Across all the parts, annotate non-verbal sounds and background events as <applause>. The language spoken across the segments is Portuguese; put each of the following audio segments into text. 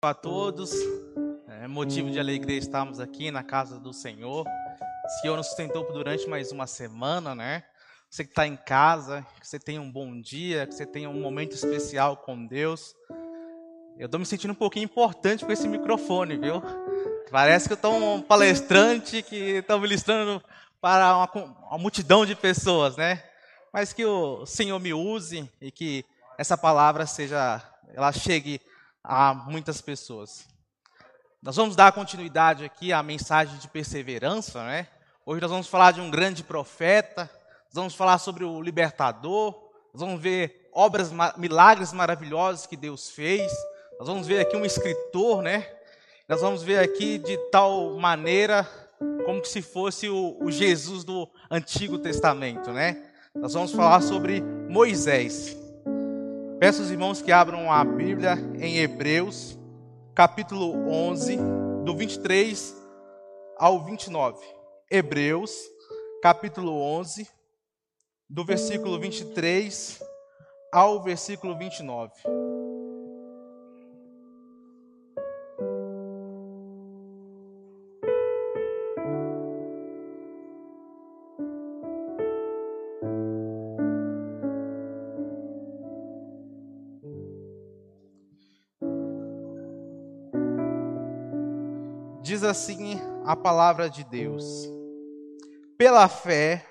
a todos. É motivo de alegria estarmos aqui na casa do Senhor. O Senhor nos sustentou durante mais uma semana, né? Você que está em casa, que você tenha um bom dia, que você tenha um momento especial com Deus. Eu estou me sentindo um pouquinho importante com esse microfone, viu? Parece que eu estou um palestrante que está ministrando para uma, uma multidão de pessoas, né? Mas que o Senhor me use e que essa palavra seja, ela chegue a muitas pessoas. Nós vamos dar continuidade aqui à mensagem de perseverança, né? Hoje nós vamos falar de um grande profeta, vamos falar sobre o libertador, vamos ver obras, milagres maravilhosos que Deus fez, nós vamos ver aqui um escritor, né? Nós vamos ver aqui de tal maneira como se fosse o, o Jesus do Antigo Testamento, né? Nós vamos falar sobre Moisés. Peço aos irmãos que abram a Bíblia em Hebreus, capítulo 11, do 23 ao 29. Hebreus, capítulo 11, do versículo 23 ao versículo 29. Diz assim a palavra de Deus: Pela fé,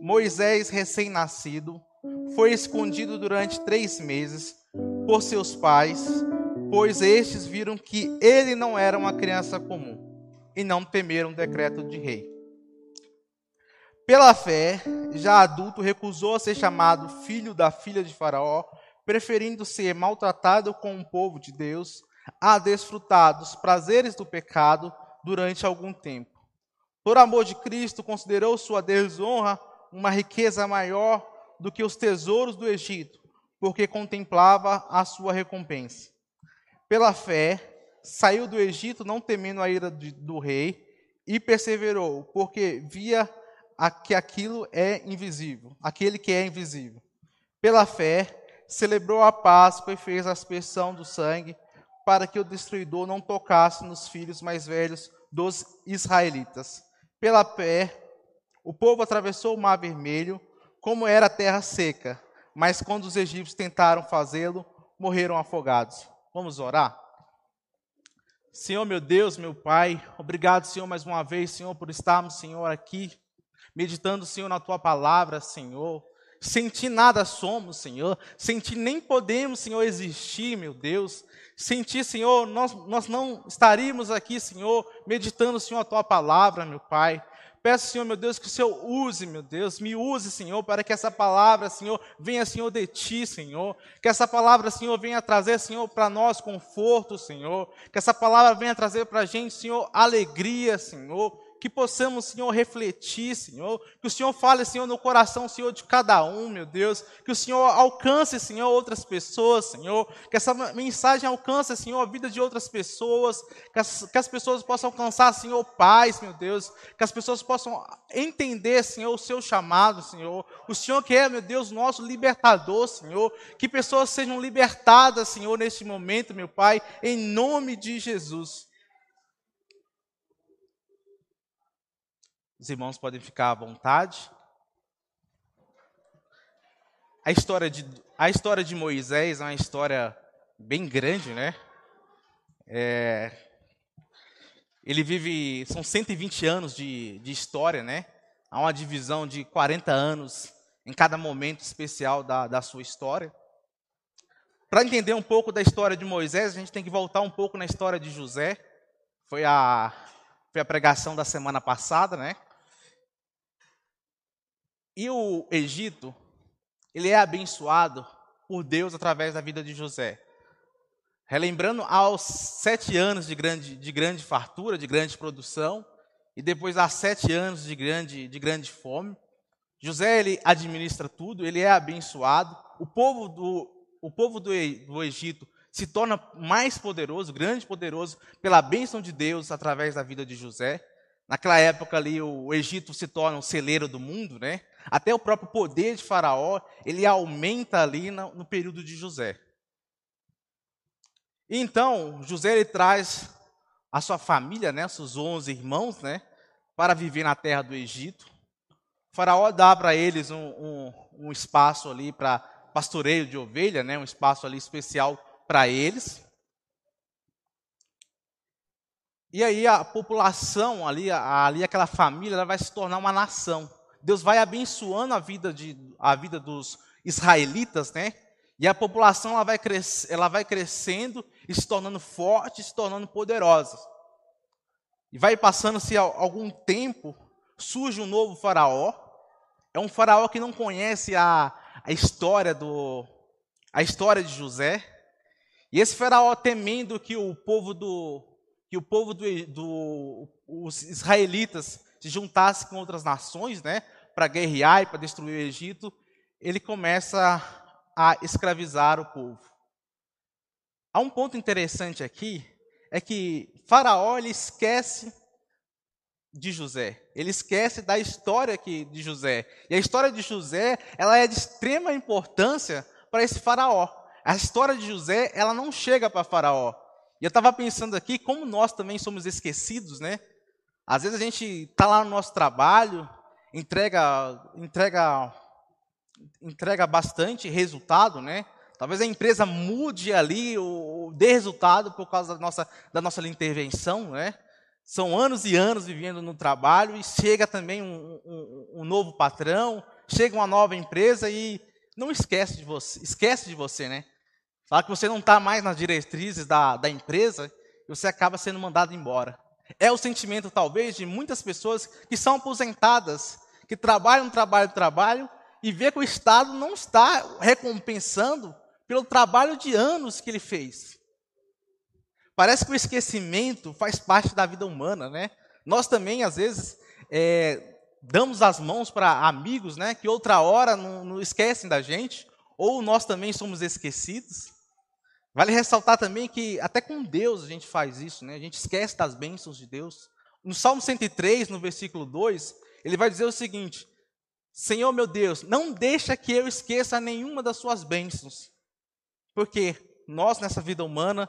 Moisés, recém-nascido, foi escondido durante três meses por seus pais, pois estes viram que ele não era uma criança comum e não temeram o decreto de rei. Pela fé, já adulto, recusou ser chamado filho da filha de Faraó, preferindo ser maltratado com o povo de Deus a desfrutar dos prazeres do pecado durante algum tempo. Por amor de Cristo, considerou sua desonra uma riqueza maior do que os tesouros do Egito, porque contemplava a sua recompensa. Pela fé, saiu do Egito não temendo a ira do rei e perseverou, porque via que aquilo é invisível, aquele que é invisível. Pela fé, celebrou a Páscoa e fez a aspersão do sangue para que o destruidor não tocasse nos filhos mais velhos dos israelitas. Pela fé, o povo atravessou o mar vermelho, como era terra seca, mas quando os egípcios tentaram fazê-lo, morreram afogados. Vamos orar? Senhor, meu Deus, meu Pai, obrigado, Senhor, mais uma vez, Senhor, por estarmos, Senhor, aqui, meditando, Senhor, na Tua palavra, Senhor. Sem Ti nada somos, Senhor. Sem Ti nem podemos, Senhor, existir, meu Deus. Sem ti, Senhor, nós, nós não estaríamos aqui, Senhor, meditando, Senhor, a tua palavra, meu Pai. Peço, Senhor, meu Deus, que o Senhor use, meu Deus, me use, Senhor, para que essa palavra, Senhor, venha, Senhor, de ti, Senhor. Que essa palavra, Senhor, venha trazer, Senhor, para nós conforto, Senhor. Que essa palavra venha trazer para a gente, Senhor, alegria, Senhor que possamos, Senhor, refletir, Senhor, que o Senhor fale, Senhor, no coração, Senhor, de cada um, meu Deus, que o Senhor alcance, Senhor, outras pessoas, Senhor, que essa mensagem alcance, Senhor, a vida de outras pessoas, que as, que as pessoas possam alcançar, Senhor, paz, meu Deus, que as pessoas possam entender, Senhor, o seu chamado, Senhor, o Senhor que é, meu Deus, nosso libertador, Senhor, que pessoas sejam libertadas, Senhor, neste momento, meu Pai, em nome de Jesus. Os irmãos podem ficar à vontade. A história de, a história de Moisés é uma história bem grande, né? É, ele vive, são 120 anos de, de história, né? Há uma divisão de 40 anos em cada momento especial da, da sua história. Para entender um pouco da história de Moisés, a gente tem que voltar um pouco na história de José. Foi a, foi a pregação da semana passada, né? E o Egito, ele é abençoado por Deus através da vida de José. Relembrando aos sete anos de grande, de grande fartura, de grande produção, e depois há sete anos de grande, de grande fome. José ele administra tudo, ele é abençoado. O povo do, o povo do, do Egito se torna mais poderoso, grande poderoso, pela bênção de Deus através da vida de José. Naquela época ali, o Egito se torna o celeiro do mundo, né? Até o próprio poder de Faraó, ele aumenta ali no, período de José. Então, José ele traz a sua família, né, seus 11 irmãos, né, para viver na terra do Egito. O faraó dá para eles um, um, um, espaço ali para pastoreio de ovelha, né, um espaço ali especial para eles. E aí a população ali, ali aquela família, ela vai se tornar uma nação. Deus vai abençoando a vida, de, a vida dos israelitas, né? E a população ela vai, cres, ela vai crescendo e se tornando forte, se tornando poderosa. E vai passando-se algum tempo, surge um novo faraó. É um faraó que não conhece a, a história do a história de José. E esse faraó temendo que o povo do que o povo do, do os israelitas se juntasse com outras nações, né, para guerrear e para destruir o Egito, ele começa a escravizar o povo. Há um ponto interessante aqui, é que Faraó ele esquece de José. Ele esquece da história de José. E a história de José, ela é de extrema importância para esse faraó. A história de José, ela não chega para faraó. E eu estava pensando aqui, como nós também somos esquecidos, né? Às vezes a gente está lá no nosso trabalho, entrega, entrega entrega bastante resultado, né? Talvez a empresa mude ali, ou dê resultado por causa da nossa, da nossa intervenção, né? São anos e anos vivendo no trabalho e chega também um, um, um novo patrão, chega uma nova empresa e não esquece de você, esquece de você, né? Fala que você não está mais nas diretrizes da, da empresa e você acaba sendo mandado embora. É o sentimento, talvez, de muitas pessoas que são aposentadas, que trabalham, trabalham, trabalham e vê que o Estado não está recompensando pelo trabalho de anos que ele fez. Parece que o esquecimento faz parte da vida humana, né? Nós também, às vezes, é, damos as mãos para amigos, né? Que outra hora não, não esquecem da gente, ou nós também somos esquecidos. Vale ressaltar também que até com Deus a gente faz isso, né? A gente esquece das bênçãos de Deus. No Salmo 103, no versículo 2, ele vai dizer o seguinte: Senhor meu Deus, não deixa que eu esqueça nenhuma das suas bênçãos. Porque nós, nessa vida humana,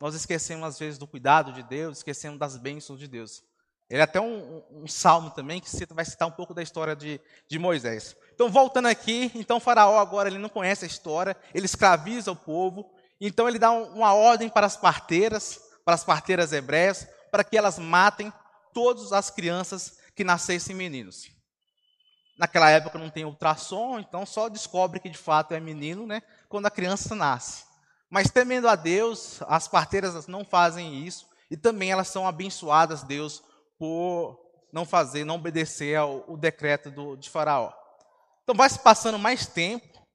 nós esquecemos às vezes do cuidado de Deus, esquecemos das bênçãos de Deus. Ele é até um, um, um salmo também que cita, vai citar um pouco da história de, de Moisés. Então, voltando aqui, então Faraó agora ele não conhece a história, ele escraviza o povo, então ele dá um, uma ordem para as parteiras, para as parteiras hebreias, para que elas matem todas as crianças que nascessem meninos. Naquela época não tem ultrassom, então só descobre que de fato é menino, né, quando a criança nasce. Mas temendo a Deus, as parteiras não fazem isso e também elas são abençoadas Deus por não fazer, não obedecer ao, ao decreto do, de Faraó. Então vai se passando mais tempo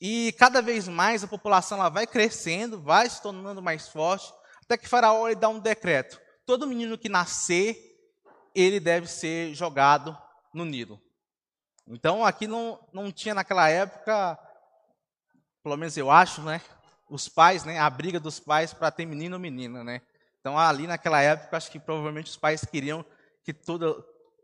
e cada vez mais a população ela vai crescendo, vai se tornando mais forte, até que Faraó ele dá um decreto: todo menino que nascer ele deve ser jogado no Nilo. Então aqui não, não tinha naquela época, pelo menos eu acho, né? Os pais, né? A briga dos pais para ter menino ou menina, né? Então ali naquela época, acho que provavelmente os pais queriam que toda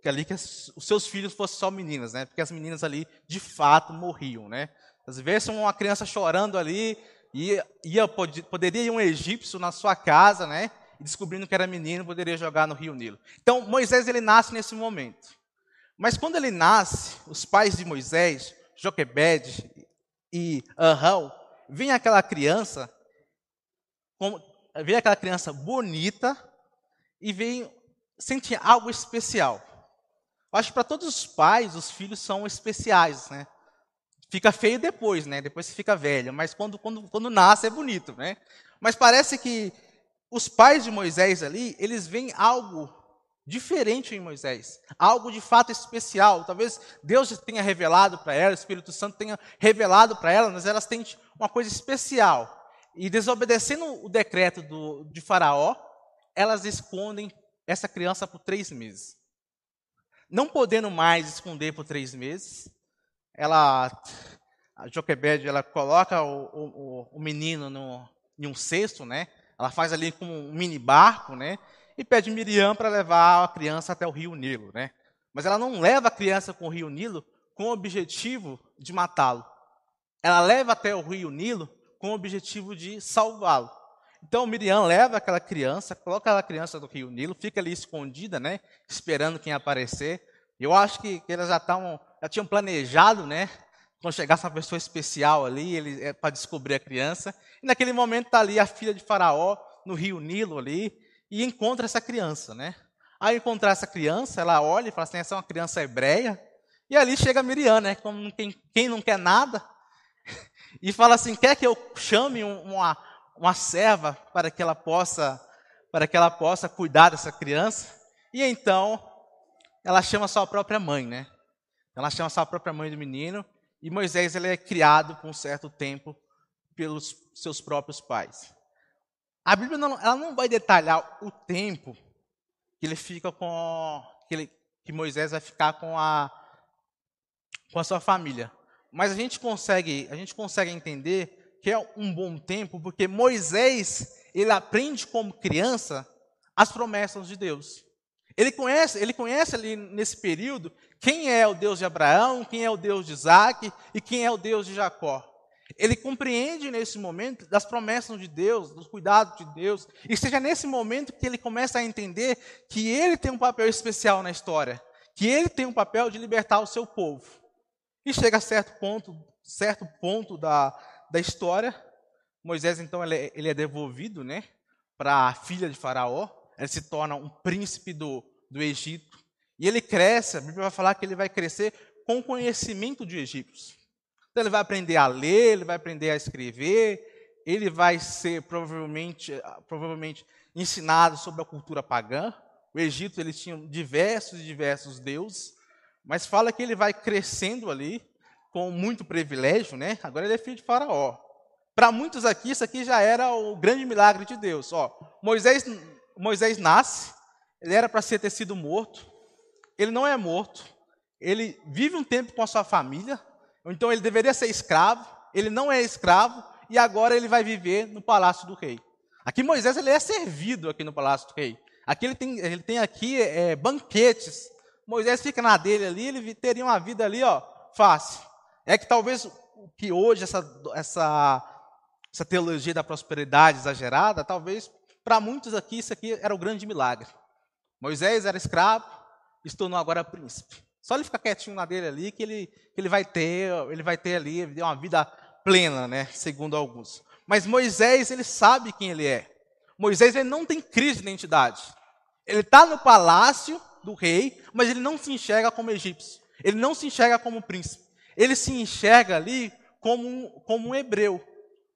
que ali que os seus filhos fossem só meninas, né? Porque as meninas ali de fato morriam, né? Às vezes uma criança chorando ali, ia, ia poderia ir um egípcio na sua casa, né? Descobrindo que era menino, poderia jogar no Rio Nilo. Então Moisés ele nasce nesse momento. Mas quando ele nasce, os pais de Moisés, Joquebed e Arão, vem aquela criança, vem aquela criança bonita e vem sentir algo especial. Eu acho que para todos os pais, os filhos são especiais, né? Fica feio depois, né? Depois você fica velho, mas quando, quando, quando nasce é bonito, né? Mas parece que os pais de Moisés ali, eles veem algo diferente em Moisés, algo de fato especial. Talvez Deus tenha revelado para ela, o Espírito Santo tenha revelado para ela, mas elas têm uma coisa especial. E desobedecendo o decreto do, de Faraó, elas escondem essa criança por três meses. Não podendo mais esconder por três meses, ela, a Joquebed, ela coloca o, o, o menino no, em um cesto, né? Ela faz ali como um mini barco, né? e pede Miriam para levar a criança até o rio Nilo, né? Mas ela não leva a criança com o rio Nilo com o objetivo de matá-lo. Ela leva até o rio Nilo com o objetivo de salvá-lo. Então Miriam leva aquela criança, coloca aquela criança no rio Nilo, fica ali escondida, né? Esperando quem aparecer. Eu acho que, que elas já estavam, já tinham planejado, né? Quando chegasse uma pessoa especial ali, ele é, para descobrir a criança. E naquele momento está ali a filha de Faraó no rio Nilo ali e encontra essa criança, né? Ao encontrar essa criança, ela olha e fala assim: essa é uma criança hebreia. E ali chega Miriam, né? Como quem, quem não quer nada, <laughs> e fala assim: quer que eu chame uma, uma serva para que ela possa para que ela possa cuidar dessa criança? E então ela chama sua própria mãe, né? Ela chama sua própria mãe do menino e Moisés ele é criado por um certo tempo pelos seus próprios pais. A Bíblia não, ela não vai detalhar o tempo que ele fica com que, ele, que Moisés vai ficar com a com a sua família. Mas a gente consegue, a gente consegue entender que é um bom tempo, porque Moisés, ele aprende como criança as promessas de Deus. Ele conhece, ele conhece ali nesse período quem é o Deus de Abraão, quem é o Deus de Isaac e quem é o Deus de Jacó. Ele compreende nesse momento das promessas de Deus, dos cuidados de Deus, e seja nesse momento que ele começa a entender que ele tem um papel especial na história, que ele tem um papel de libertar o seu povo. E chega a certo ponto, certo ponto da, da história, Moisés então ele é, ele é devolvido, né, para a filha de Faraó. Ele se torna um príncipe do, do Egito e ele cresce. A Bíblia vai falar que ele vai crescer com conhecimento de egípcios. Então ele vai aprender a ler, ele vai aprender a escrever, ele vai ser provavelmente, provavelmente ensinado sobre a cultura pagã. O Egito eles tinham diversos e diversos deuses. Mas fala que ele vai crescendo ali com muito privilégio, né? Agora ele é filho de Faraó. Para muitos aqui, isso aqui já era o grande milagre de Deus. Ó, Moisés, Moisés nasce, ele era para ter sido morto, ele não é morto, ele vive um tempo com a sua família, então ele deveria ser escravo, ele não é escravo, e agora ele vai viver no palácio do rei. Aqui Moisés ele é servido aqui no palácio do rei. Aqui ele tem, ele tem aqui é, banquetes Moisés fica na dele ali, ele teria uma vida ali, ó, fácil. É que talvez o que hoje essa, essa, essa teologia da prosperidade exagerada, talvez para muitos aqui isso aqui era o grande milagre. Moisés era escravo, se tornou agora príncipe. Só ele ficar quietinho na dele ali que ele, que ele vai ter, ele vai ter ali uma vida plena, né, segundo alguns. Mas Moisés, ele sabe quem ele é. Moisés ele não tem crise de identidade. Ele está no palácio, do rei, mas ele não se enxerga como egípcio. Ele não se enxerga como príncipe. Ele se enxerga ali como um, como um hebreu,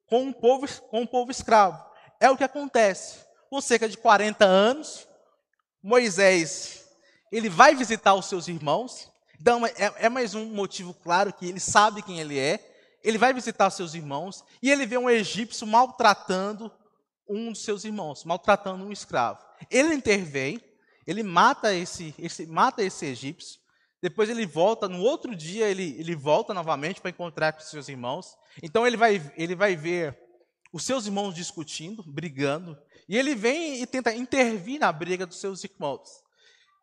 como um, povo, como um povo escravo. É o que acontece. Com cerca de 40 anos, Moisés ele vai visitar os seus irmãos. Então, é, é mais um motivo claro que ele sabe quem ele é. Ele vai visitar os seus irmãos e ele vê um egípcio maltratando um dos seus irmãos, maltratando um escravo. Ele intervém, ele mata esse, esse, mata esse egípcio. Depois ele volta, no outro dia ele, ele volta novamente para encontrar com seus irmãos. Então ele vai, ele vai ver os seus irmãos discutindo, brigando. E ele vem e tenta intervir na briga dos seus irmãos.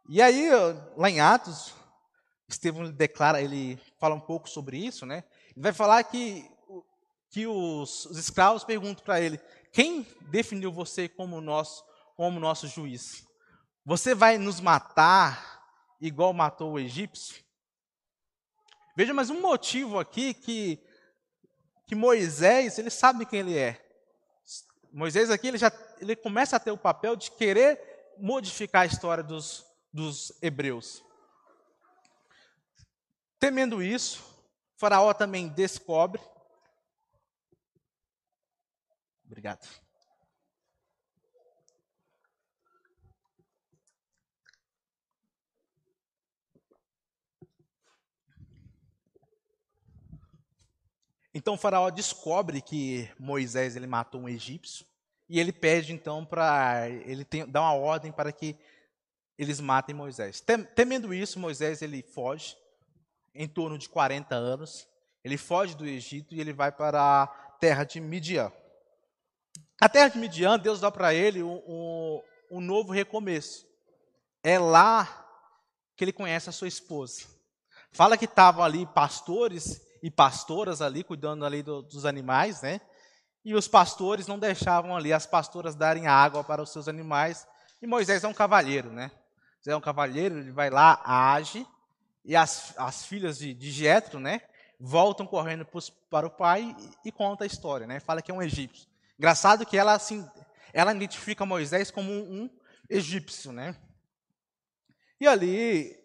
E aí, lá em Atos, Estevão declara, ele fala um pouco sobre isso, né? Ele vai falar que, que os, os escravos perguntam para ele: quem definiu você como nosso, como nosso juiz? Você vai nos matar igual matou o egípcio? Veja mais um motivo aqui que, que Moisés, ele sabe quem ele é. Moisés aqui, ele já ele começa a ter o papel de querer modificar a história dos, dos hebreus. Temendo isso, Faraó também descobre. Obrigado. Então o faraó descobre que Moisés ele matou um egípcio e ele pede então para ele tem, dá uma ordem para que eles matem Moisés. Temendo isso, Moisés ele foge em torno de 40 anos. Ele foge do Egito e ele vai para a terra de Midian. A terra de Midian, Deus dá para ele um, um, um novo recomeço. É lá que ele conhece a sua esposa. Fala que estavam ali pastores e pastoras ali, cuidando ali do, dos animais, né? e os pastores não deixavam ali as pastoras darem água para os seus animais. E Moisés é um cavalheiro, né? Moisés é um cavalheiro, ele vai lá, age, e as, as filhas de, de Jetro, né? Voltam correndo para o pai e, e conta a história, né? Fala que é um egípcio. Engraçado que ela assim, ela identifica Moisés como um, um egípcio, né? E ali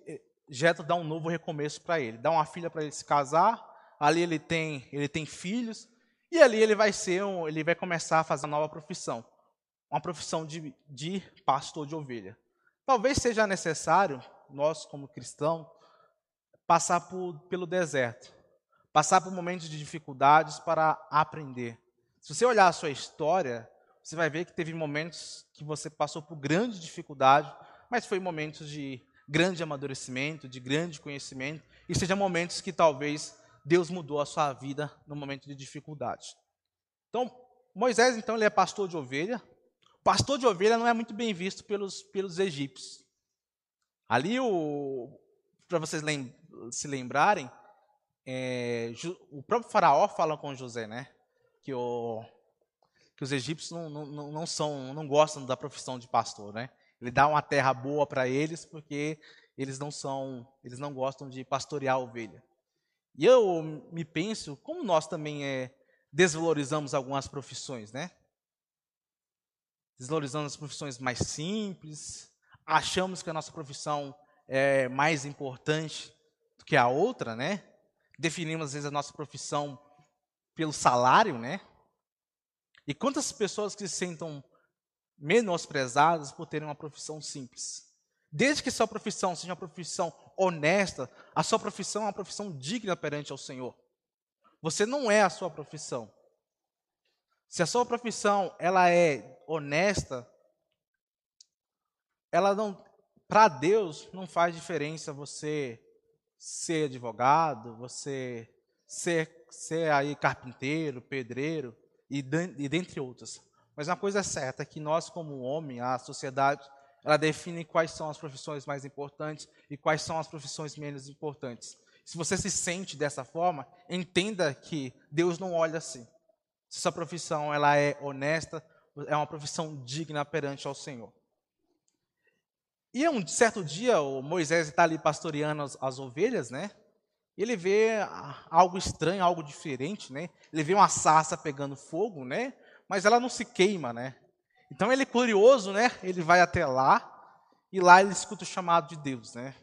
Jetro dá um novo recomeço para ele, dá uma filha para ele se casar. Ali ele tem, ele tem filhos e ali ele vai ser, um, ele vai começar a fazer uma nova profissão, uma profissão de, de pastor de ovelha. Talvez seja necessário nós como cristãos passar por, pelo deserto, passar por momentos de dificuldades para aprender. Se você olhar a sua história, você vai ver que teve momentos que você passou por grande dificuldade, mas foi momentos de grande amadurecimento, de grande conhecimento, e seja momentos que talvez Deus mudou a sua vida no momento de dificuldade. Então, Moisés, então, ele é pastor de ovelha. Pastor de ovelha não é muito bem visto pelos, pelos egípcios. Ali, para vocês lem se lembrarem, é, o próprio faraó fala com José, né? Que, o, que os egípcios não, não, não, são, não gostam da profissão de pastor, né? Ele dá uma terra boa para eles porque eles não são, eles não gostam de pastorear ovelha. E eu me penso, como nós também é, desvalorizamos algumas profissões, né? Desvalorizamos as profissões mais simples, achamos que a nossa profissão é mais importante do que a outra, né? Definimos às vezes a nossa profissão pelo salário, né? E quantas pessoas que se sentam menosprezadas por terem uma profissão simples? Desde que sua profissão seja uma profissão honesta, a sua profissão é uma profissão digna perante ao Senhor. Você não é a sua profissão. Se a sua profissão ela é honesta, ela não para Deus não faz diferença você ser advogado, você ser, ser aí carpinteiro, pedreiro e, dentre outras. Mas uma coisa é certa é que nós como homem, a sociedade ela define quais são as profissões mais importantes e quais são as profissões menos importantes. Se você se sente dessa forma, entenda que Deus não olha assim. Se sua profissão ela é honesta, é uma profissão digna perante ao Senhor. E um certo dia, o Moisés está ali pastoreando as, as ovelhas, né? Ele vê algo estranho, algo diferente, né? Ele vê uma sarça pegando fogo, né? Mas ela não se queima, né? Então ele curioso, né? Ele vai até lá e lá ele escuta o chamado de Deus, né?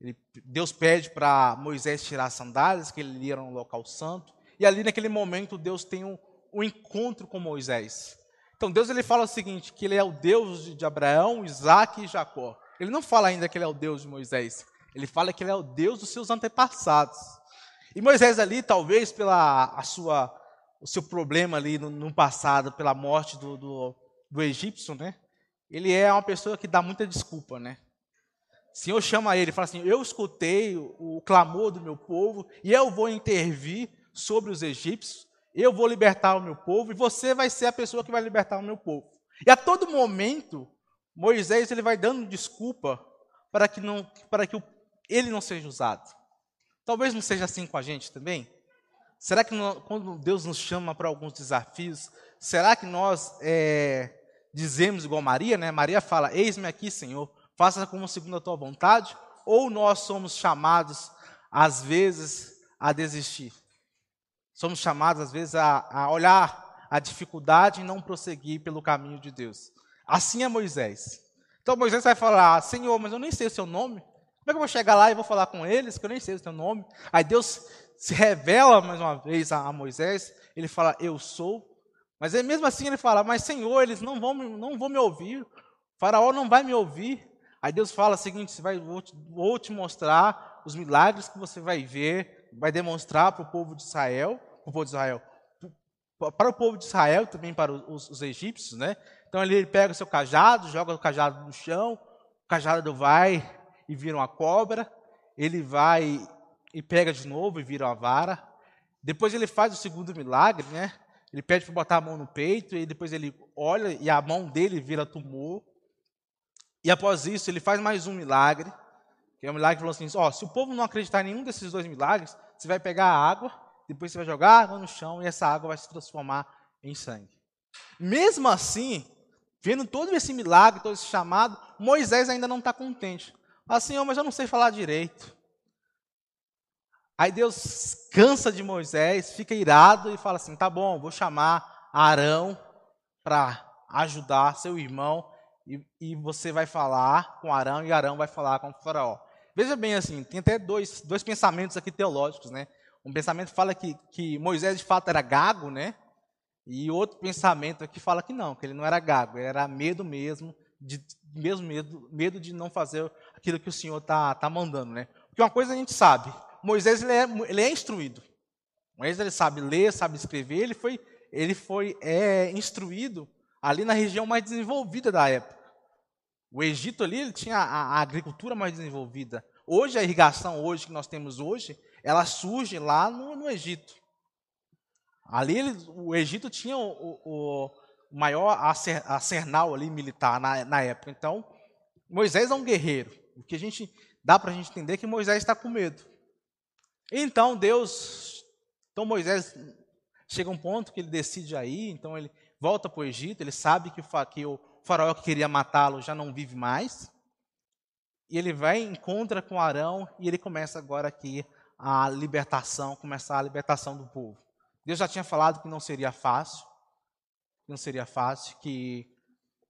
Ele, Deus pede para Moisés tirar as sandálias, que ele ia no local santo. E ali naquele momento Deus tem um, um encontro com Moisés. Então Deus ele fala o seguinte, que ele é o Deus de, de Abraão, Isaac e Jacó. Ele não fala ainda que ele é o Deus de Moisés. Ele fala que ele é o Deus dos seus antepassados. E Moisés ali, talvez pela a sua, o seu problema ali no, no passado, pela morte do, do, do egípcio, né? Ele é uma pessoa que dá muita desculpa, né? O Senhor chama ele fala assim: Eu escutei o, o clamor do meu povo e eu vou intervir sobre os egípcios, eu vou libertar o meu povo e você vai ser a pessoa que vai libertar o meu povo. E a todo momento, Moisés ele vai dando desculpa para que, não, para que ele não seja usado. Talvez não seja assim com a gente também. Será que quando Deus nos chama para alguns desafios, será que nós é, dizemos igual Maria, né? Maria fala: Eis-me aqui, Senhor, faça como segundo a tua vontade, ou nós somos chamados, às vezes, a desistir. Somos chamados, às vezes, a, a olhar a dificuldade e não prosseguir pelo caminho de Deus. Assim é Moisés. Então Moisés vai falar: Senhor, mas eu nem sei o seu nome. Como é que eu vou chegar lá e vou falar com eles, que eu nem sei o seu nome? Aí Deus se revela mais uma vez a, a Moisés, ele fala: Eu sou mas mesmo assim ele fala: Mas Senhor, eles não vão, não vão me ouvir. O faraó não vai me ouvir. Aí Deus fala o seguinte: vai, vou, te, vou te mostrar os milagres que você vai ver, vai demonstrar para o povo de Israel, para o povo de Israel, para o povo de Israel, também para os, os egípcios, né? Então ele pega o seu cajado, joga o cajado no chão, o cajado vai e vira uma cobra, ele vai e pega de novo e vira uma vara. Depois ele faz o segundo milagre, né? Ele pede para botar a mão no peito e depois ele olha e a mão dele vira tumor. E após isso, ele faz mais um milagre, que é um milagre que falou assim: ó, se o povo não acreditar em nenhum desses dois milagres, você vai pegar a água, depois você vai jogar a água no chão e essa água vai se transformar em sangue. Mesmo assim, vendo todo esse milagre, todo esse chamado, Moisés ainda não está contente. Assim, mas eu não sei falar direito. Aí Deus cansa de Moisés, fica irado e fala assim: tá bom, vou chamar Arão para ajudar seu irmão e, e, você vai falar com Arão e Arão vai falar com o Faraó. Veja bem assim, tem até dois, dois pensamentos aqui teológicos, né? Um pensamento fala que, que Moisés de fato era gago, né? E outro pensamento aqui fala que não, que ele não era gago, ele era medo mesmo, de, mesmo medo, medo de não fazer aquilo que o Senhor está tá mandando, né? Porque uma coisa a gente sabe, Moisés ele é, ele é instruído. Moisés ele sabe ler, sabe escrever, ele foi, ele foi é, instruído ali na região mais desenvolvida da época. O Egito ali ele tinha a, a agricultura mais desenvolvida. Hoje, a irrigação hoje que nós temos hoje, ela surge lá no, no Egito. Ali ele, o Egito tinha o, o, maior arsenal ali militar na, na época. Então, Moisés é um guerreiro. O que a gente dá para a gente entender é que Moisés está com medo. Então Deus, então Moisés chega a um ponto que ele decide aí, então ele volta para o Egito, ele sabe que o, faraó que queria matá-lo já não vive mais, e ele vai encontra com Arão e ele começa agora aqui a libertação, começar a libertação do povo. Deus já tinha falado que não seria fácil, que não seria fácil, que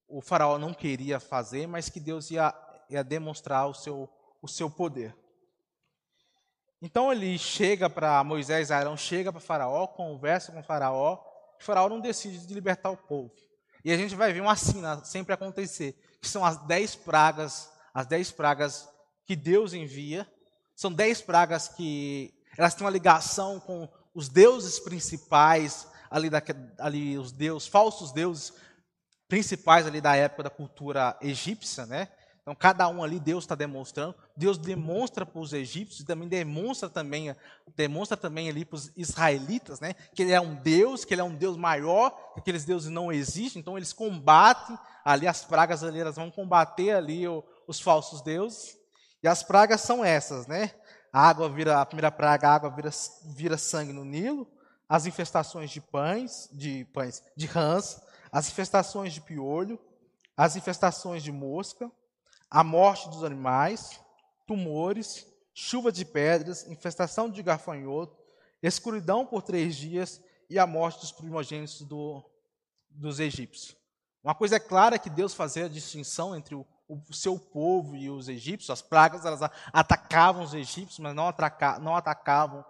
o faraó não queria fazer, mas que Deus ia, ia demonstrar o seu, o seu poder. Então ele chega para Moisés, Arão chega para Faraó, conversa com Faraó, e Faraó não decide de libertar o povo. E a gente vai ver uma cena sempre acontecer, que são as dez pragas, as dez pragas que Deus envia. São dez pragas que elas têm uma ligação com os deuses principais ali, da, ali os deuses, falsos deuses principais ali da época da cultura egípcia, né? Então, cada um ali Deus está demonstrando. Deus demonstra para os egípcios e também demonstra também, demonstra também ali para os israelitas, né, que ele é um Deus, que ele é um Deus maior, que aqueles deuses não existem. Então, eles combatem ali as pragas ali, elas vão combater ali o, os falsos deuses. E as pragas são essas, né? A água vira a primeira praga, a água vira, vira sangue no Nilo. As infestações de pães, de pães, de rãs, as infestações de piolho, as infestações de mosca a morte dos animais, tumores, chuva de pedras, infestação de gafanhoto, escuridão por três dias e a morte dos primogênitos do, dos egípcios. Uma coisa é clara que Deus fazia a distinção entre o, o, seu povo e os egípcios. As pragas elas atacavam os egípcios, mas não, atraca, não atacavam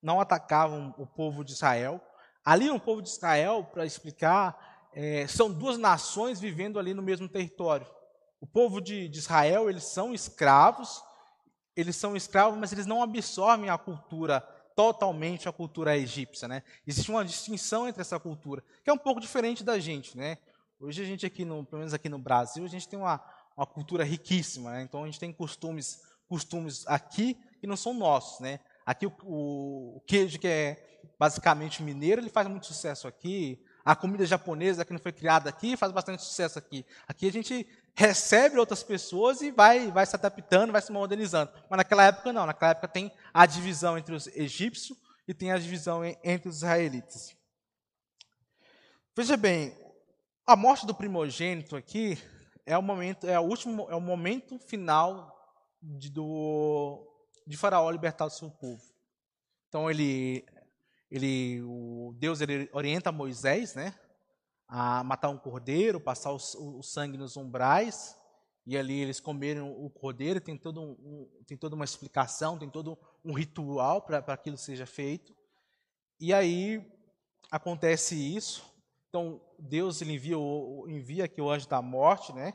não atacavam o povo de Israel. Ali no povo de Israel, para explicar, é, são duas nações vivendo ali no mesmo território. O povo de, de Israel, eles são escravos, eles são escravos, mas eles não absorvem a cultura totalmente a cultura egípcia, né? Existe uma distinção entre essa cultura, que é um pouco diferente da gente, né? Hoje a gente aqui no, pelo menos aqui no Brasil, a gente tem uma, uma cultura riquíssima, né? Então a gente tem costumes, costumes aqui que não são nossos, né? Aqui o, o, o queijo que é basicamente mineiro, ele faz muito sucesso aqui. A comida japonesa que não foi criada aqui faz bastante sucesso aqui. Aqui a gente recebe outras pessoas e vai, vai se adaptando, vai se modernizando. Mas naquela época não, naquela época tem a divisão entre os egípcios e tem a divisão entre os israelitas. Veja bem, a morte do primogênito aqui é o momento, é o último, é o momento final de, do, de Faraó libertar o seu povo. Então ele, ele, o Deus ele orienta Moisés, né, a matar um cordeiro, passar o, o, sangue nos umbrais, e ali eles comeram o cordeiro, tem, todo um, um, tem toda uma explicação, tem todo um ritual para aquilo seja feito. E aí acontece isso. Então Deus ele envia, envia aqui o anjo da morte, né?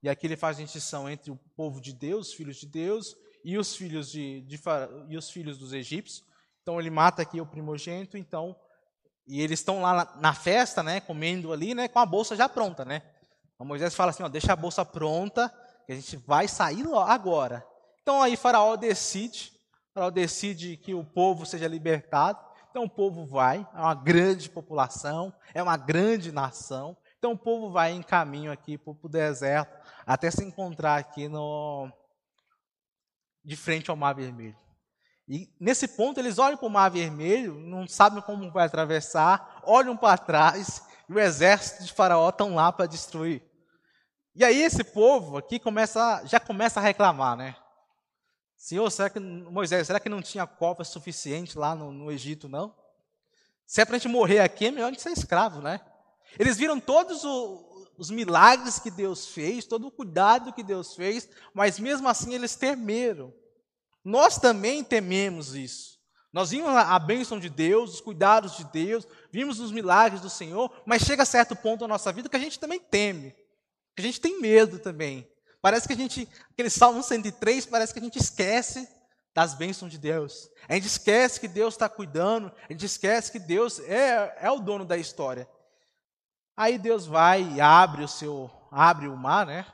E aqui ele faz a distinção entre o povo de Deus, os filhos de Deus, e os filhos de, de e os filhos dos egípcios. Então ele mata aqui o primogênito. Então e eles estão lá na, festa, né, comendo ali, né, com a bolsa já pronta, né? Então Moisés fala assim, ó, deixa a bolsa pronta, que a gente vai sair agora. Então aí Faraó decide, Faraó decide que o povo seja libertado. Então o povo vai, é uma grande população, é uma grande nação. Então o povo vai em caminho aqui para o deserto, até se encontrar aqui no de frente ao Mar Vermelho. E nesse ponto eles olham para o mar vermelho, não sabem como vai atravessar, olham para trás e o exército de Faraó estão lá para destruir. E aí esse povo aqui começa, já começa a reclamar, né? Senhor, será que Moisés, será que não tinha copa suficiente lá no, no Egito, não? Se é para a gente morrer aqui, é melhor a gente ser escravo, né? Eles viram todos o, os milagres que Deus fez, todo o cuidado que Deus fez, mas mesmo assim eles temeram. Nós também tememos isso. Nós vimos a bênção de Deus, os cuidados de Deus, vimos os milagres do Senhor, mas chega a certo ponto da nossa vida que a gente também teme, que a gente tem medo também. Parece que a gente, aquele Salmo 103, parece que a gente esquece das bênçãos de Deus. A gente esquece que Deus está cuidando, a gente esquece que Deus é, é o dono da história. Aí Deus vai e abre o seu, abre o mar, né?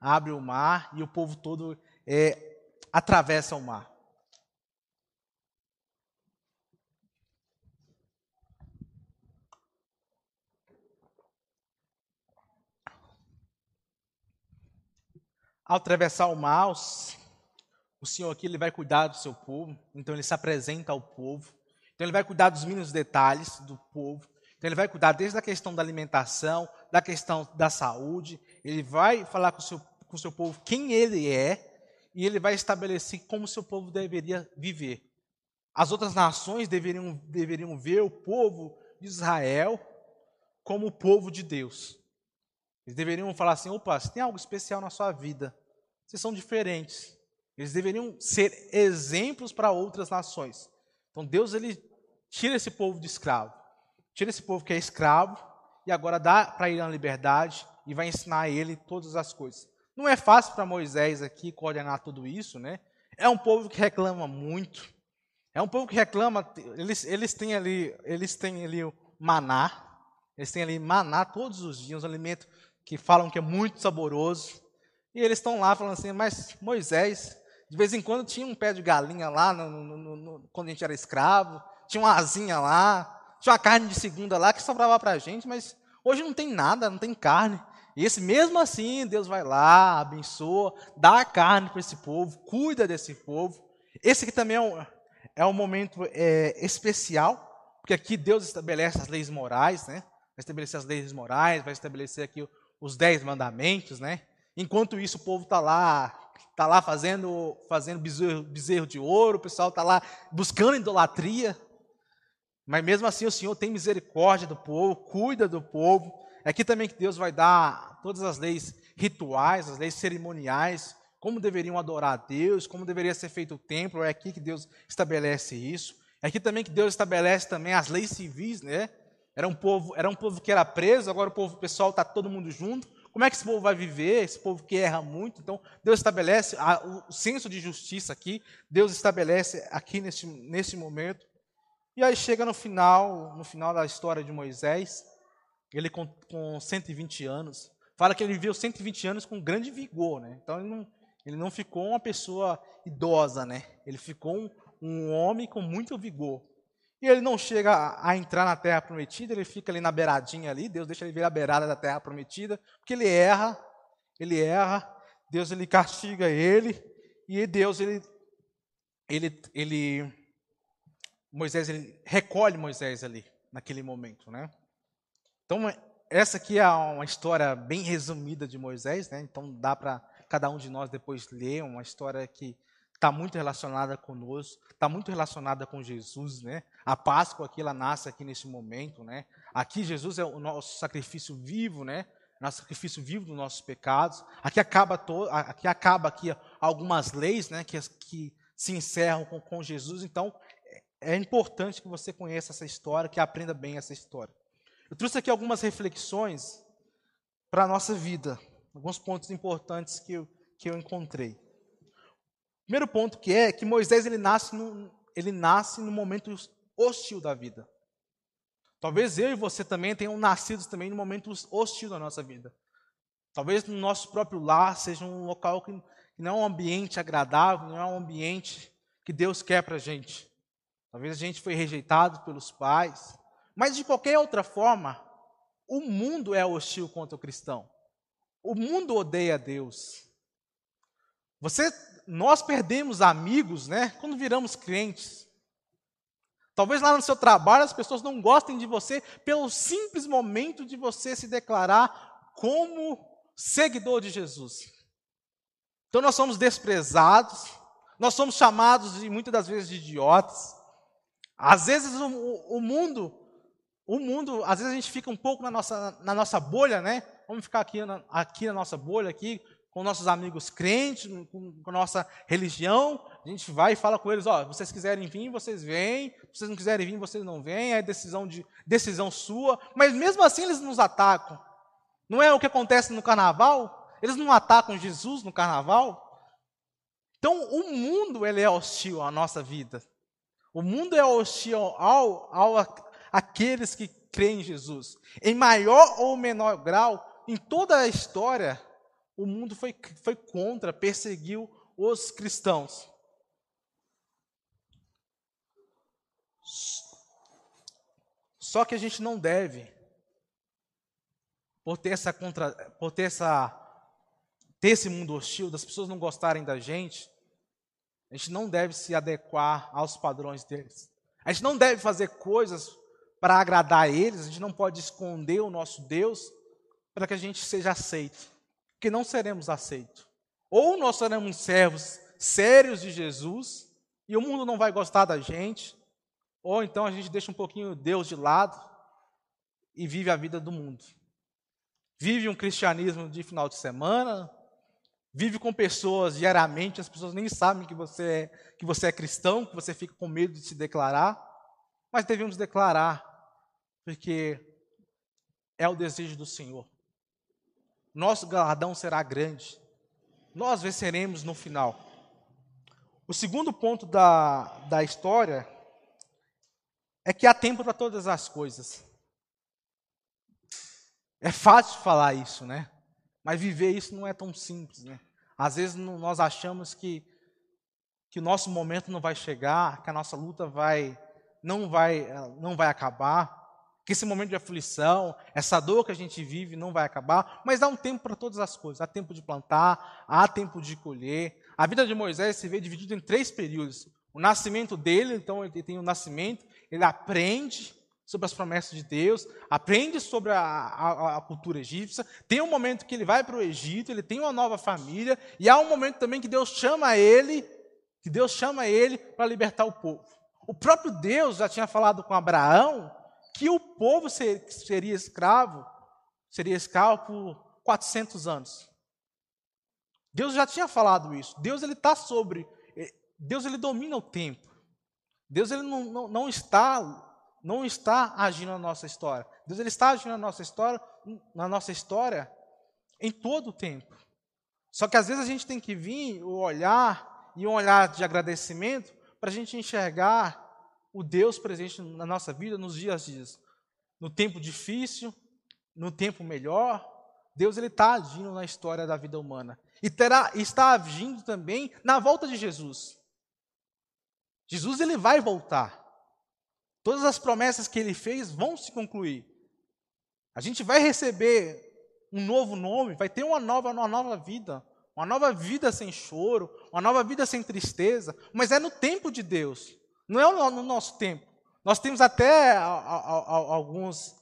Abre o mar e o povo todo é, atravessa o mar. Ao atravessar o mar, o Senhor aqui ele vai cuidar do seu povo, então ele se apresenta ao povo. Então ele vai cuidar dos mínimos detalhes do povo. Então ele vai cuidar desde a questão da alimentação, da questão da saúde. Ele vai falar com o seu, com o seu povo quem ele é e ele vai estabelecer como seu povo deveria viver. As outras nações deveriam, deveriam ver o povo de Israel como o povo de Deus. Eles deveriam falar assim: opa, se tem algo especial na sua vida, vocês são diferentes. Eles deveriam ser exemplos para outras nações. Então Deus ele tira esse povo de escravo, tira esse povo que é escravo e agora dá para ir na liberdade e vai ensinar a ele todas as coisas. Não é fácil para Moisés aqui coordenar tudo isso, né? É um povo que reclama muito. É um povo que reclama, eles, eles têm ali, eles têm ali o maná, eles têm ali maná todos os dias, um alimento que falam que é muito saboroso. E eles estão lá falando assim, mas Moisés, de vez em quando tinha um pé de galinha lá, no, no, no, quando a gente era escravo, tinha uma asinha lá, tinha uma carne de segunda lá que sobrava para a gente, mas hoje não tem nada, não tem carne. E esse mesmo assim, Deus vai lá, abençoa, dá carne para esse povo, cuida desse povo. Esse aqui também é um, é um momento é, especial, porque aqui Deus estabelece as leis morais, né? Vai estabelecer as leis morais, vai estabelecer aqui os dez mandamentos, né? Enquanto isso, o povo está lá, está lá fazendo, fazendo bezerro, bezerro de ouro, o pessoal está lá buscando idolatria. Mas mesmo assim, o Senhor tem misericórdia do povo, cuida do povo. É aqui também que Deus vai dar todas as leis rituais, as leis cerimoniais, como deveriam adorar a Deus, como deveria ser feito o templo. É aqui que Deus estabelece isso. É aqui também que Deus estabelece também as leis civis, né? Era um povo, era um povo que era preso, agora o povo pessoal está todo mundo junto. Como é que esse povo vai viver? Esse povo que erra muito. Então, Deus estabelece a, o senso de justiça aqui. Deus estabelece aqui nesse, nesse momento. E aí chega no final, no final da história de Moisés, ele com, com 120 anos, fala que ele viveu 120 anos com grande vigor, né? Então ele não, ele não ficou uma pessoa idosa, né? Ele ficou um, um homem com muito vigor. E ele não chega a, a, entrar na terra prometida, ele fica ali na beiradinha ali, Deus deixa ele ver a beirada da terra prometida, porque ele erra, ele erra, Deus ele castiga ele, e Deus ele ele ele Moisés ele recolhe Moisés ali naquele momento, né? Então, essa aqui é uma história bem resumida de Moisés, né? Então, dá para cada um de nós depois ler uma história que está muito relacionada conosco, está muito relacionada com Jesus, né? A Páscoa aqui ela nasce aqui nesse momento, né? Aqui Jesus é o nosso sacrifício vivo, né? Nosso sacrifício vivo dos nossos pecados. Aqui acaba to, aqui acaba aqui algumas leis, né? Que, que se encerram com, com Jesus. Então é importante que você conheça essa história, que aprenda bem essa história. Eu trouxe aqui algumas reflexões para a nossa vida, alguns pontos importantes que eu, que eu encontrei. Primeiro ponto que é que Moisés ele nasce, no, ele nasce no momento hostil da vida. Talvez eu e você também tenham nascido também no momento hostil da nossa vida. Talvez no nosso próprio lar seja um local que não é um ambiente agradável, não é um ambiente que Deus quer para a gente. Talvez a gente foi rejeitado pelos pais, mas de qualquer outra forma, o mundo é hostil contra o cristão. O mundo odeia Deus. Você nós perdemos amigos, né, quando viramos crentes. Talvez lá no seu trabalho as pessoas não gostem de você pelo simples momento de você se declarar como seguidor de Jesus. Então nós somos desprezados, nós somos chamados muitas das vezes de idiotas. Às vezes o, o, mundo, o mundo, às vezes a gente fica um pouco na nossa, na nossa bolha, né? Vamos ficar aqui na, aqui na nossa bolha, aqui, com nossos amigos crentes, com, com nossa religião, a gente vai e fala com eles, ó, vocês quiserem vir, vocês vêm, vocês não quiserem vir, vocês não vêm, é decisão, de, decisão sua, mas mesmo assim eles nos atacam. Não é o que acontece no carnaval? Eles não atacam Jesus no carnaval? Então, o mundo ele é hostil à nossa vida. O mundo é hostil ao, ao aqueles que creem em Jesus. Em maior ou menor grau, em toda a história, o mundo foi, foi contra, perseguiu os cristãos. Só que a gente não deve, por ter essa contra, por ter essa ter esse mundo hostil, das pessoas não gostarem da gente, a gente não deve se adequar aos padrões deles. A gente não deve fazer coisas para agradar eles, a gente não pode esconder o nosso Deus para que a gente seja aceito que não seremos aceitos. Ou nós seremos servos sérios de Jesus e o mundo não vai gostar da gente, ou então a gente deixa um pouquinho Deus de lado e vive a vida do mundo. Vive um cristianismo de final de semana, vive com pessoas diariamente, as pessoas nem sabem que você é, que você é cristão, que você fica com medo de se declarar, mas devemos declarar, porque é o desejo do Senhor nosso galardão será grande. Nós venceremos no final. O segundo ponto da, da história é que há tempo para todas as coisas. É fácil falar isso, né? Mas viver isso não é tão simples, né? Às vezes nós achamos que, que o nosso momento não vai chegar, que a nossa luta vai não vai não vai acabar que esse momento de aflição, essa dor que a gente vive não vai acabar, mas há um tempo para todas as coisas. Há tempo de plantar, há tempo de colher. A vida de Moisés se vê dividida em três períodos. O nascimento dele, então ele tem o nascimento, ele aprende sobre as promessas de Deus, aprende sobre a, a, a cultura egípcia, tem um momento que ele vai para o Egito, ele tem uma nova família, e há um momento também que Deus chama ele, que Deus chama ele para libertar o povo. O próprio Deus já tinha falado com Abraão que o povo seria escravo, seria escravo por 400 anos. Deus já tinha falado isso. Deus ele está sobre, eh, Deus ele domina o tempo. Deus ele não, não, não, está não está agindo na nossa história. Deus ele está agindo na nossa história, na nossa história em todo o tempo. Só que às vezes a gente tem que vir o olhar e um olhar de agradecimento para a gente enxergar o Deus presente na nossa vida nos dias dias. No tempo difícil, no tempo melhor, Deus ele está agindo na história da vida humana. E terá, está agindo também na volta de Jesus. Jesus ele vai voltar. Todas as promessas que ele fez vão se concluir. A gente vai receber um novo nome, vai ter uma nova, uma nova vida, uma nova vida sem choro, uma nova vida sem tristeza, mas é no tempo de Deus. Não é no nosso tempo. Nós temos até alguns.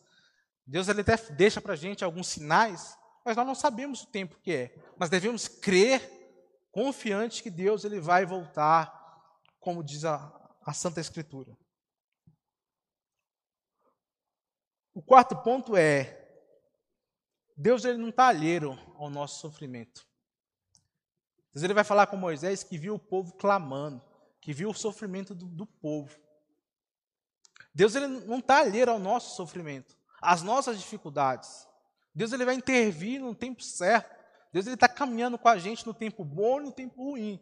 Deus ele até deixa para a gente alguns sinais, mas nós não sabemos o tempo que é. Mas devemos crer, confiante que Deus ele vai voltar, como diz a, a Santa Escritura. O quarto ponto é: Deus ele não está alheio ao nosso sofrimento. Deus ele vai falar com Moisés que viu o povo clamando que viu o sofrimento do, do povo. Deus ele não está alheio ao nosso sofrimento, às nossas dificuldades. Deus ele vai intervir no tempo certo. Deus ele está caminhando com a gente no tempo bom e no tempo ruim.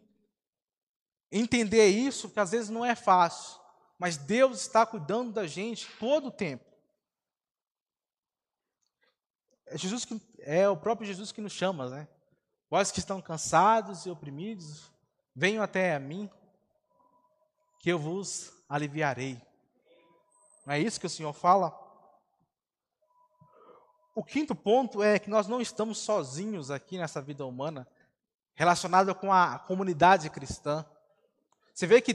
Entender isso, que às vezes não é fácil, mas Deus está cuidando da gente todo o tempo. É, Jesus que, é o próprio Jesus que nos chama, né? Vós que estão cansados e oprimidos, venham até a mim, que eu vos aliviarei. Não é isso que o Senhor fala? O quinto ponto é que nós não estamos sozinhos aqui nessa vida humana. relacionada com a comunidade cristã. Você vê que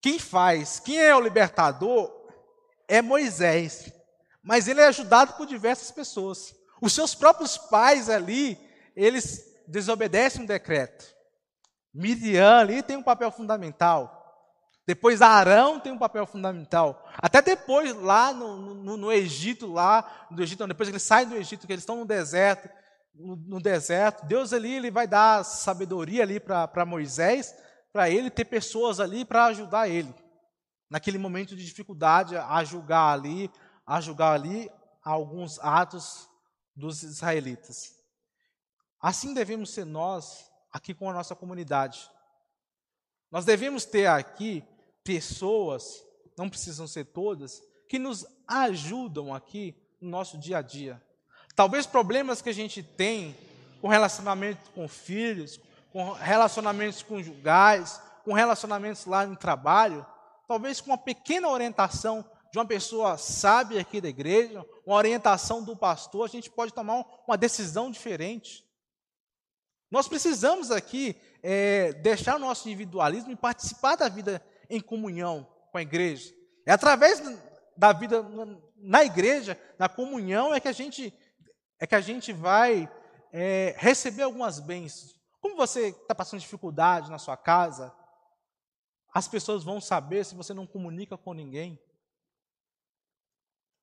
quem faz, quem é o libertador é Moisés, mas ele é ajudado por diversas pessoas. Os seus próprios pais ali, eles desobedecem o decreto. Miriam ali tem um papel fundamental. Depois Arão tem um papel fundamental. Até depois, lá no, no, no Egito, lá do Egito, depois que eles saem do Egito, que eles estão no deserto, no, no deserto, Deus ali ele vai dar sabedoria ali para Moisés, para ele ter pessoas ali para ajudar ele. Naquele momento de dificuldade, a julgar ali, a julgar ali alguns atos dos israelitas. Assim devemos ser nós aqui com a nossa comunidade. Nós devemos ter aqui pessoas, não precisam ser todas, que nos ajudam aqui no nosso dia a dia. Talvez problemas que a gente tem com relacionamento com filhos, com relacionamentos conjugais, com relacionamentos lá no trabalho, talvez com uma pequena orientação de uma pessoa sábia aqui da igreja, uma orientação do pastor, a gente pode tomar uma decisão diferente. Nós precisamos aqui é, deixar o nosso individualismo e participar da vida em comunhão com a igreja. É através da vida na igreja, na comunhão, é que a gente, é que a gente vai é, receber algumas bênçãos. Como você está passando dificuldade na sua casa, as pessoas vão saber se você não comunica com ninguém.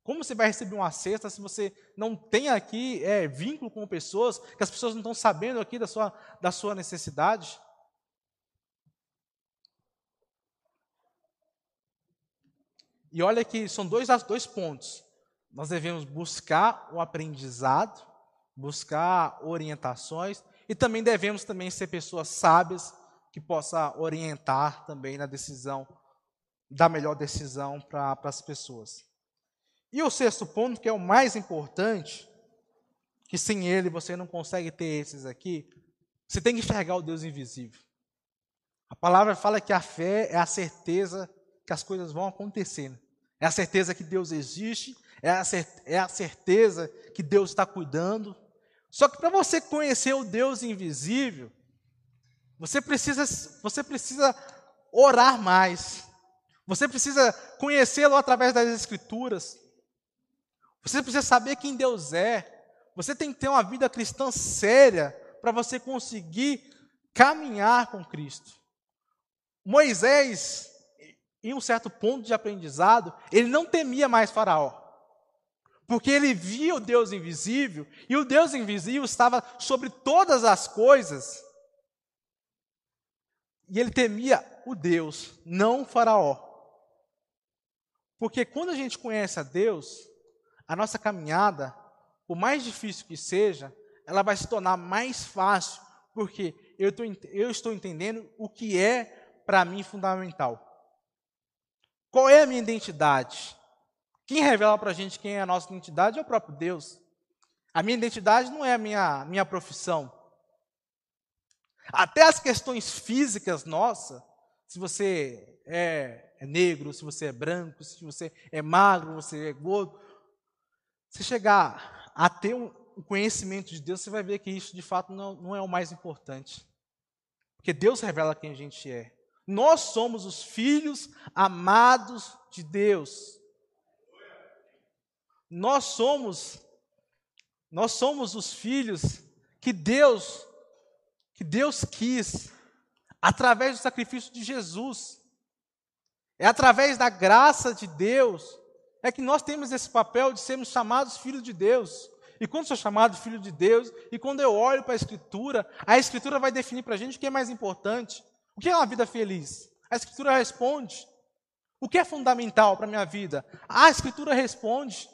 Como você vai receber uma cesta se você não tem aqui é, vínculo com pessoas, que as pessoas não estão sabendo aqui da sua, da sua necessidade? E olha que são dois, dois pontos. Nós devemos buscar o aprendizado, buscar orientações e também devemos também ser pessoas sábias que possa orientar também na decisão, da melhor decisão para as pessoas. E o sexto ponto, que é o mais importante, que sem ele você não consegue ter esses aqui, você tem que enxergar o Deus invisível. A palavra fala que a fé é a certeza que as coisas vão acontecer. É a certeza que Deus existe, é a, é a certeza que Deus está cuidando. Só que para você conhecer o Deus invisível, você precisa, você precisa orar mais. Você precisa conhecê-lo através das Escrituras. Você precisa saber quem Deus é. Você tem que ter uma vida cristã séria para você conseguir caminhar com Cristo. Moisés, em um certo ponto de aprendizado, ele não temia mais Faraó. Porque ele via o Deus invisível, e o Deus invisível estava sobre todas as coisas. E ele temia o Deus, não o Faraó. Porque quando a gente conhece a Deus, a nossa caminhada, por mais difícil que seja, ela vai se tornar mais fácil, porque eu, tô, eu estou entendendo o que é para mim fundamental. Qual é a minha identidade? Quem revela para a gente quem é a nossa identidade é o próprio Deus. A minha identidade não é a minha, minha profissão. Até as questões físicas nossas, se você é, é negro, se você é branco, se você é magro, você é gordo, se chegar a ter um conhecimento de Deus, você vai ver que isso de fato não, não é o mais importante. Porque Deus revela quem a gente é. Nós somos os filhos amados de Deus. Nós somos nós somos os filhos que Deus que Deus quis através do sacrifício de Jesus. É através da graça de Deus é que nós temos esse papel de sermos chamados filhos de Deus. E quando sou chamado filho de Deus, e quando eu olho para a Escritura, a Escritura vai definir para a gente o que é mais importante. O que é uma vida feliz? A Escritura responde. O que é fundamental para a minha vida? A Escritura responde.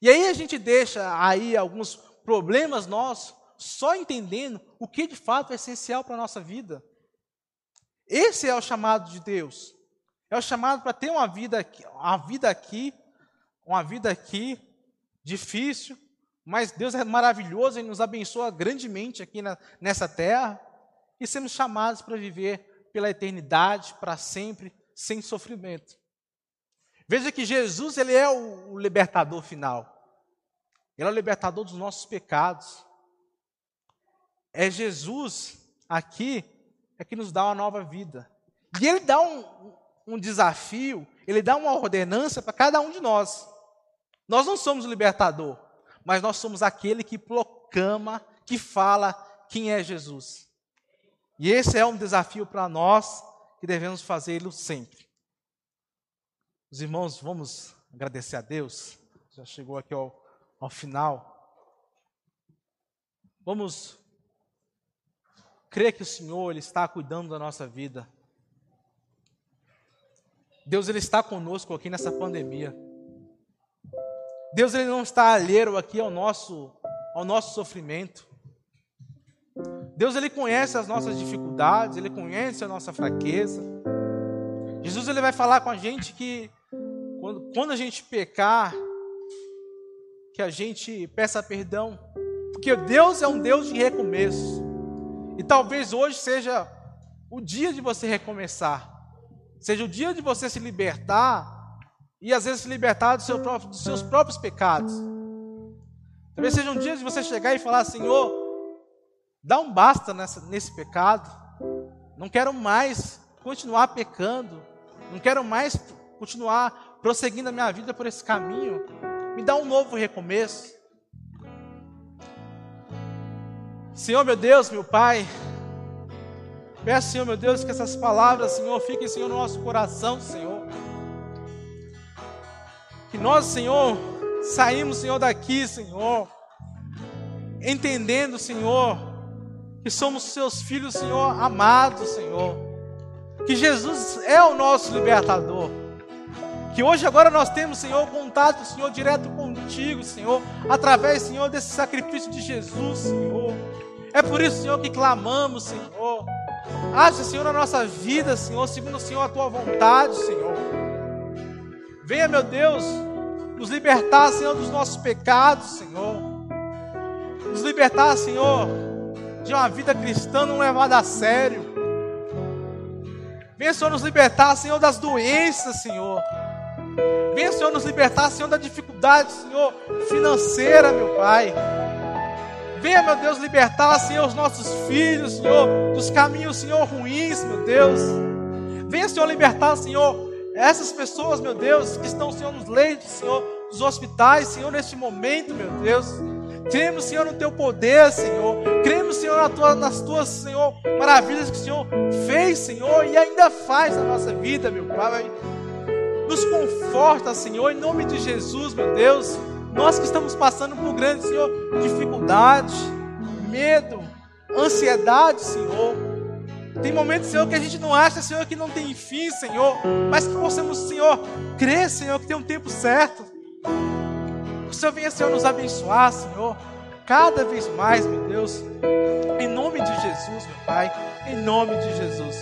E aí a gente deixa aí alguns problemas nossos, só entendendo o que de fato é essencial para a nossa vida. Esse é o chamado de Deus. É o chamado para ter uma vida, aqui, uma vida aqui, uma vida aqui difícil, mas Deus é maravilhoso e nos abençoa grandemente aqui na, nessa terra e sermos chamados para viver pela eternidade, para sempre, sem sofrimento. Veja que Jesus ele é o libertador final. Ele é o libertador dos nossos pecados. é Jesus aqui é que nos dá uma nova vida. E ele dá um, um desafio, ele dá uma ordenança para cada um de nós. Nós não somos o libertador, mas nós somos aquele que proclama, que fala quem é Jesus. E esse é um desafio para nós que devemos fazê-lo sempre. Os irmãos, vamos agradecer a Deus. Já chegou aqui ao, ao final. Vamos crer que o Senhor ele está cuidando da nossa vida. Deus ele está conosco aqui nessa pandemia. Deus ele não está alheio aqui ao nosso ao nosso sofrimento. Deus ele conhece as nossas dificuldades, ele conhece a nossa fraqueza. Jesus ele vai falar com a gente que quando, quando a gente pecar, que a gente peça perdão, porque Deus é um Deus de recomeço. E talvez hoje seja o dia de você recomeçar, seja o dia de você se libertar e às vezes se libertar do seu próprio, dos seus próprios pecados. Talvez seja um dia de você chegar e falar: Senhor, dá um basta nessa, nesse pecado, não quero mais continuar pecando, não quero mais continuar prosseguindo a minha vida por esse caminho, me dá um novo recomeço. Senhor, meu Deus, meu Pai, peço, Senhor, meu Deus, que essas palavras, Senhor, fiquem, Senhor, no nosso coração, Senhor. Que nós, Senhor, saímos, Senhor, daqui, Senhor, entendendo, Senhor, que somos seus filhos, Senhor, amados, Senhor. Que Jesus é o nosso libertador. Que hoje agora nós temos, Senhor, contato, Senhor, direto contigo, Senhor, através, Senhor, desse sacrifício de Jesus, Senhor. É por isso, Senhor, que clamamos, Senhor. Haja, Senhor, na nossa vida, Senhor, segundo, Senhor, a tua vontade, Senhor. Venha, meu Deus, nos libertar, Senhor, dos nossos pecados, Senhor. Nos libertar, Senhor, de uma vida cristã não levada a sério. Venha, Senhor, nos libertar, Senhor, das doenças, Senhor. Venha, Senhor, nos libertar, Senhor, da dificuldade, Senhor, financeira, meu Pai. Venha, meu Deus, libertar, Senhor, os nossos filhos, Senhor, dos caminhos, Senhor, ruins, meu Deus. Venha, Senhor, libertar, Senhor, essas pessoas, meu Deus, que estão, Senhor, nos leitos, Senhor, dos hospitais, Senhor, neste momento, meu Deus. Cremos, Senhor, no teu poder, Senhor. Cremos, Senhor, nas tuas, nas tuas, Senhor, maravilhas que o Senhor fez, Senhor, e ainda faz na nossa vida, meu Pai. Nos conforta, Senhor, em nome de Jesus, meu Deus. Nós que estamos passando por grandes, Senhor, dificuldades, medo, ansiedade, Senhor. Tem momentos, Senhor, que a gente não acha, Senhor, que não tem fim, Senhor. Mas que possamos, Senhor, crer, Senhor, que tem um tempo certo. Senhor venha, Senhor, nos abençoar, Senhor. Cada vez mais, meu Deus. Em nome de Jesus, meu Pai. Em nome de Jesus.